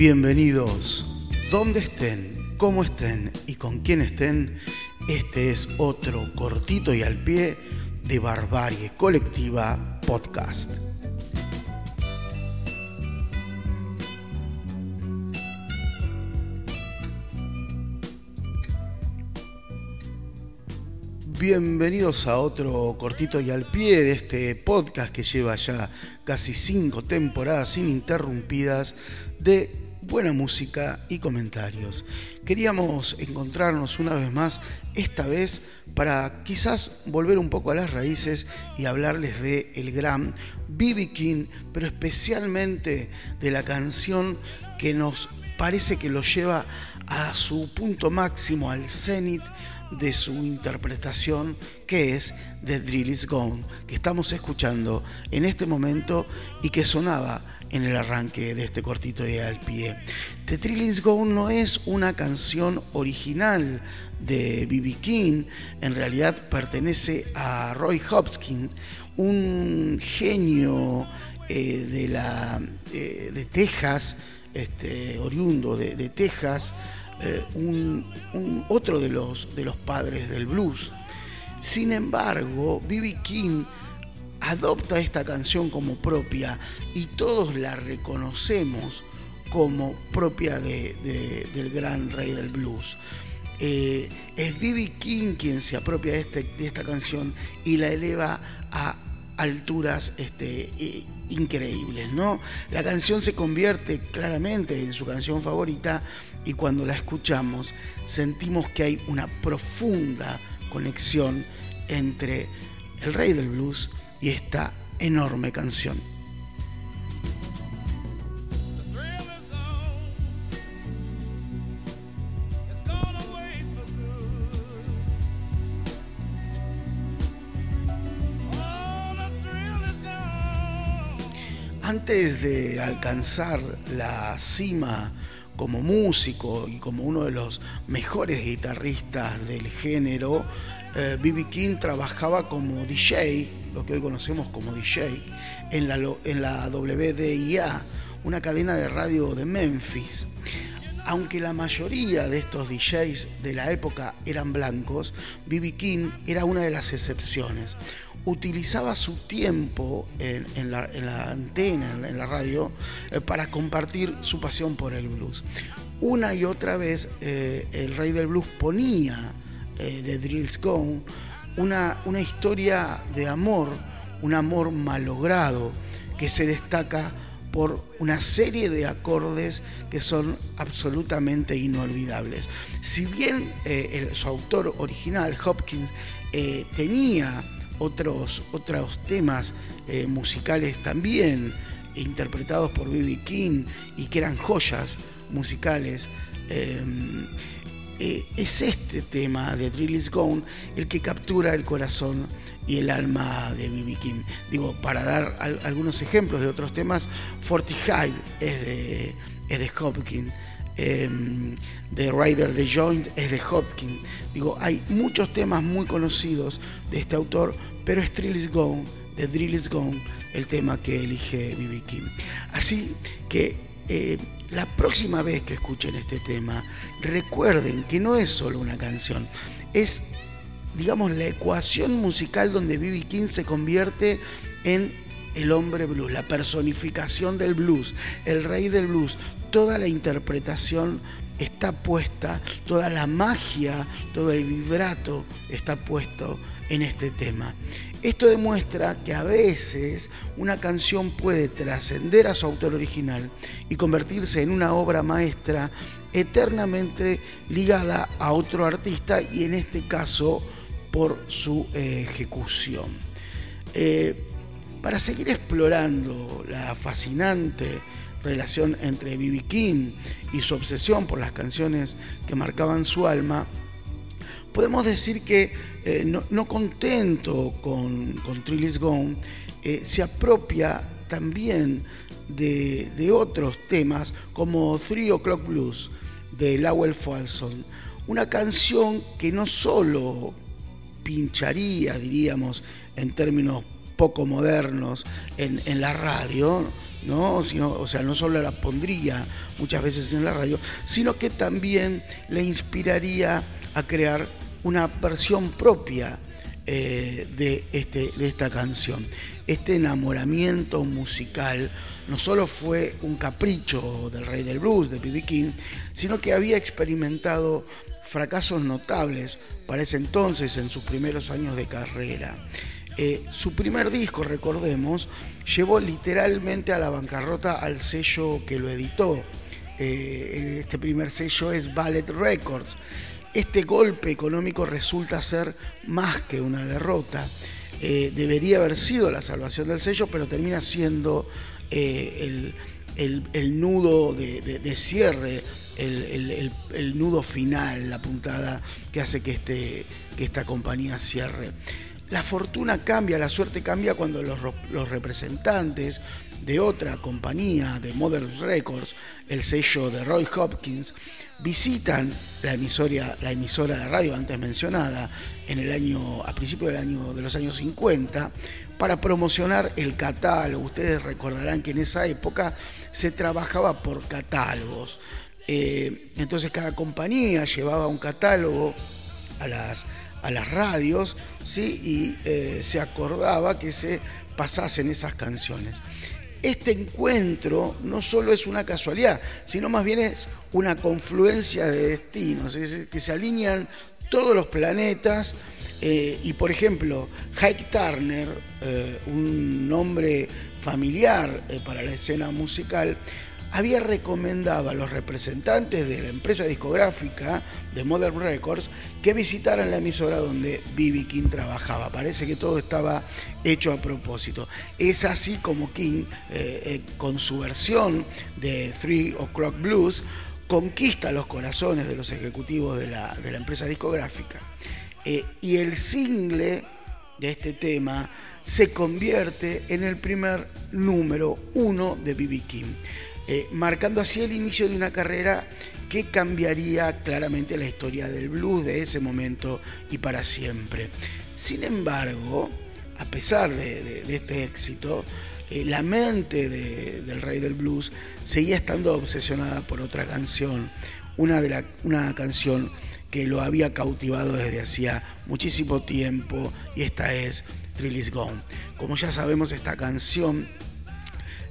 Bienvenidos, donde estén, cómo estén y con quién estén, este es otro cortito y al pie de Barbarie Colectiva Podcast. Bienvenidos a otro cortito y al pie de este podcast que lleva ya casi cinco temporadas ininterrumpidas de buena música y comentarios. Queríamos encontrarnos una vez más, esta vez para quizás volver un poco a las raíces y hablarles de el gran B.B. King, pero especialmente de la canción que nos parece que lo lleva a su punto máximo, al cenit de su interpretación, que es The Drill Is Gone, que estamos escuchando en este momento y que sonaba en el arranque de este cortito de al pie. The Drill Is Gone no es una canción original de B.B. King, en realidad pertenece a Roy Hopkins, un genio eh, de, la, eh, de Texas, este, oriundo de, de Texas, eh, un, otro de los, de los padres del blues. Sin embargo, B.B. King adopta esta canción como propia y todos la reconocemos como propia del gran rey del blues. Eh, es B.B. King quien se apropia de, este, de, esta canción y la eleva a alturas este, increíbles. ¿no? La canción se convierte claramente en su canción favorita y cuando la escuchamos sentimos que hay una profunda conexión entre el rey del blues y esta enorme canción. Antes de alcanzar la cima como músico y como uno de los mejores guitarristas del género, B.B. Eh, King trabajaba como DJ, lo que hoy conocemos como DJ, en la, en WDIA, una cadena de radio de Memphis. Aunque la mayoría de estos DJs de la época eran blancos, B.B. King era una de las excepciones utilizaba su tiempo en, la, antena, en, la radio, eh, para compartir su pasión por el blues. Una y otra vez eh, el rey del blues ponía eh, de Drills Gone una, una historia de amor, un amor malogrado que se destaca por una serie de acordes que son absolutamente inolvidables. Si bien su autor original, Hopkins, tenía otros, otros temas eh, musicales también interpretados por B.B. King y que eran joyas musicales. Em, eh, es este tema de Drill is Gone el que captura el corazón y el alma de B.B. King. Digo, para dar algunos ejemplos de otros temas, Forty High es de, es de Hopkins. Em, The Rider The Joint es de Hopkins. Digo, hay muchos temas muy conocidos de este autor, pero es Drill is Gone, de Drill is Gone, el tema que elige B.B. King. Así que eh, la próxima vez que escuchen este tema, recuerden que no es solo una canción, es, digamos, la ecuación musical donde B.B. King se convierte en el hombre blues, la personificación del blues, el rey del blues, toda la interpretación está puesta, toda la magia, todo el vibrato está puesto en este tema. Esto demuestra que a veces una canción puede trascender a su autor original y convertirse en una obra maestra eternamente ligada a otro artista y en este caso por su eh, ejecución. Eh, para seguir explorando la fascinante relación entre B.B. King y su obsesión por las canciones que marcaban su alma, podemos decir que eh, no, contento con, con Trillis Gone, eh, se apropia también de, otros temas como Three O'Clock Blues de Lowell Falson, una canción que no solo pincharía, diríamos, en términos poco modernos en, la radio, ¿no? o sea, no solo la pondría muchas veces en la radio, sino que también le inspiraría a crear una versión propia eh, de, este, de esta canción. Este enamoramiento musical no solo fue un capricho del rey del blues, de B.B. King, sino que había experimentado fracasos notables para ese entonces en sus primeros años de carrera. Eh, su primer disco, recordemos, llevó literalmente a la bancarrota al sello que lo editó. Eh, este primer sello es Ballet Records. Este golpe económico resulta ser más que una derrota. Eh, debería haber sido la salvación del sello, pero termina siendo el, nudo de, cierre, el, nudo final, la puntada que hace que, este, que esta compañía cierre. La fortuna cambia, la suerte cambia cuando los, representantes de otra compañía, de Modern Records, el sello de Roy Hopkins, visitan la emisora, la emisora de radio antes mencionada en el año, a principios del año, de los años 50 para promocionar el catálogo. Ustedes recordarán que en esa época se trabajaba por catálogos. Eh, entonces cada compañía llevaba un catálogo a las a las radios ¿sí? y eh, se acordaba que se pasasen esas canciones. Este encuentro no solo es una casualidad, sino más bien es una confluencia de destinos, es que se alinean todos los planetas eh, y por ejemplo, Hike Turner, eh, un nombre familiar para la escena musical, había recomendado a los representantes de la empresa discográfica de Modern Records que visitaran la emisora donde B.B. King trabajaba. Parece que todo estaba hecho a propósito. Es así como King, eh, eh, con su versión de Three O'Clock Blues, conquista los corazones de los ejecutivos de la, empresa discográfica. Eh, y el single de este tema se convierte en el primer número uno de B.B. King. Eh, marcando así el inicio de una carrera que cambiaría claramente la historia del blues de ese momento y para siempre. Sin embargo, a pesar de, este éxito, eh, la mente del rey del blues seguía estando obsesionada por otra canción, una, de una canción que lo había cautivado desde hacía muchísimo tiempo y esta es Thrill Is Gone. Como ya sabemos, esta canción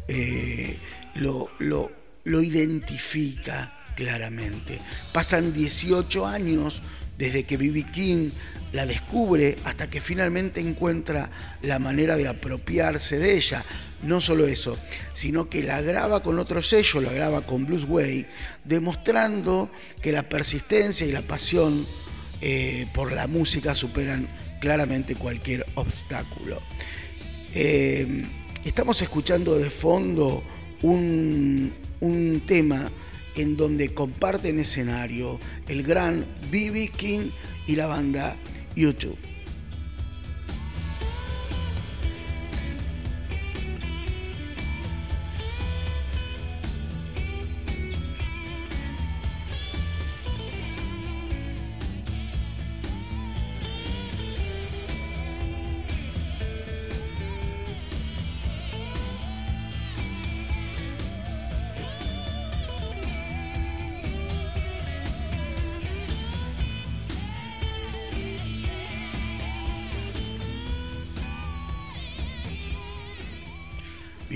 eh, lo, lo, identifica claramente. Pasan 18 años desde que B.B. King la descubre hasta que finalmente encuentra la manera de apropiarse de ella. No solo eso, sino que la graba con otro sello, la graba con Blues Way, demostrando que la persistencia y la pasión eh, por la música superan claramente cualquier obstáculo. Eh, estamos escuchando de fondo un, tema en donde comparten escenario el gran B.B. King y la banda YouTube.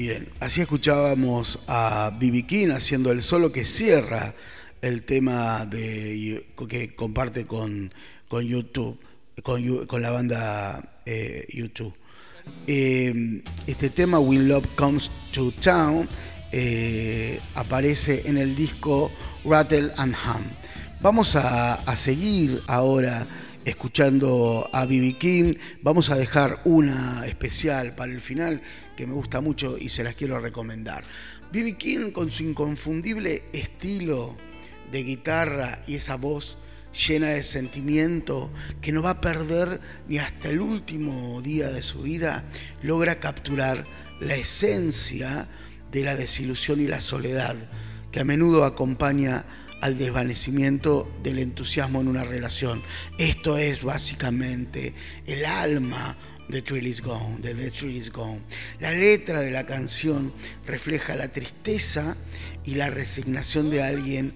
Bien, así escuchábamos a Bibi King haciendo el solo que cierra el tema de, que comparte con, con YouTube, con, la banda eh, YouTube. Eh, este tema, When Love Comes to Town, eh, aparece en el disco Rattle and Hum. Vamos a, a seguir ahora escuchando a Bibi King. Vamos a dejar una especial para el final que me gusta mucho y se las quiero recomendar. B.B. King con su inconfundible estilo de guitarra y esa voz llena de sentimiento que no va a perder ni hasta el último día de su vida, logra capturar la esencia de la desilusión y la soledad que a menudo acompaña al desvanecimiento del entusiasmo en una relación. Esto es básicamente el alma The Thrill Is Gone, de The Thrill Is Gone. La letra de la canción refleja la tristeza y la resignación de alguien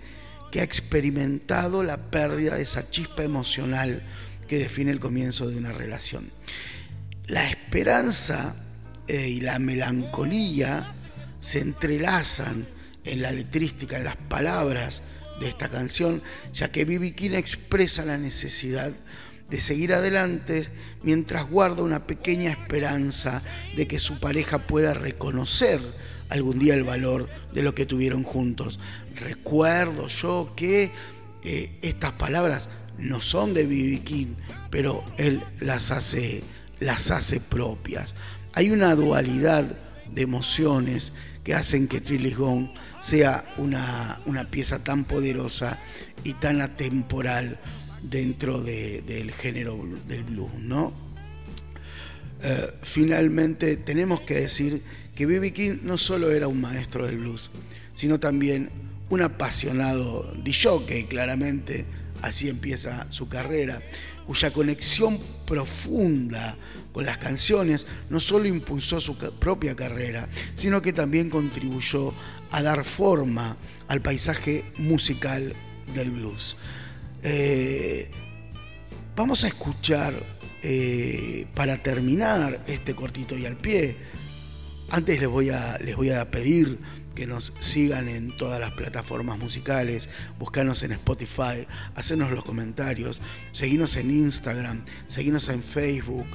que ha experimentado la pérdida de esa chispa emocional que define el comienzo de una relación. La esperanza eh, y la melancolía se entrelazan en la letrística, en las palabras de esta canción, ya que Bibi King expresa la necesidad de seguir adelante mientras guarda una pequeña esperanza de que su pareja pueda reconocer algún día el valor de lo que tuvieron juntos. Recuerdo yo que eh, estas palabras no son de Bibi King, pero él las hace, las hace propias. Hay una dualidad de emociones que hacen que Trilly Gone sea una, una, pieza tan poderosa y tan atemporal dentro del género del blues, ¿no? Eh, finalmente tenemos que decir que B.B. King no solo era un maestro del blues, sino también un apasionado de claramente así empieza su carrera, cuya conexión profunda con las canciones no solo impulsó su propia carrera, sino que también contribuyó a dar forma al paisaje musical del blues. Eh, vamos a escuchar, eh, para terminar este cortito y al pie, antes les voy a, les voy a pedir que nos sigan en todas las plataformas musicales, buscarnos en Spotify, hacernos los comentarios, seguirnos en Instagram, seguirnos en Facebook.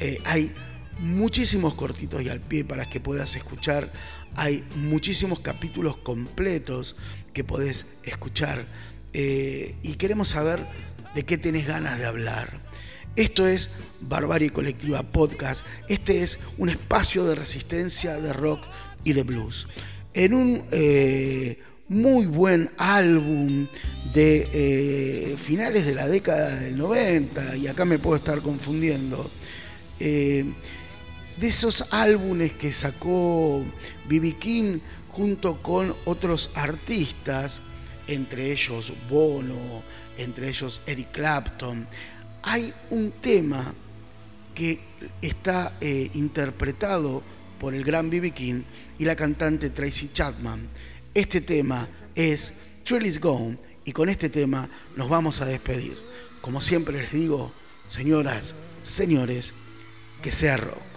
Eh, hay muchísimos cortitos y al pie para que puedas escuchar. Hay muchísimos capítulos completos que podés escuchar eh, y queremos saber de qué tenés ganas de hablar. Esto es Barbarie Colectiva Podcast. Este es un espacio de resistencia, de rock y de blues. En un eh, muy buen álbum de eh, finales de la década del 90, y acá me puedo estar confundiendo, de esos álbumes que sacó B.B. King junto con otros artistas, entre ellos Bono, entre ellos Eric Clapton, hay un tema que está eh, interpretado por el gran B.B. King y la cantante Tracy Chapman. Este tema es Trill is Gone y con este tema nos vamos a despedir. Como siempre les digo, señoras, señores, que sea rock.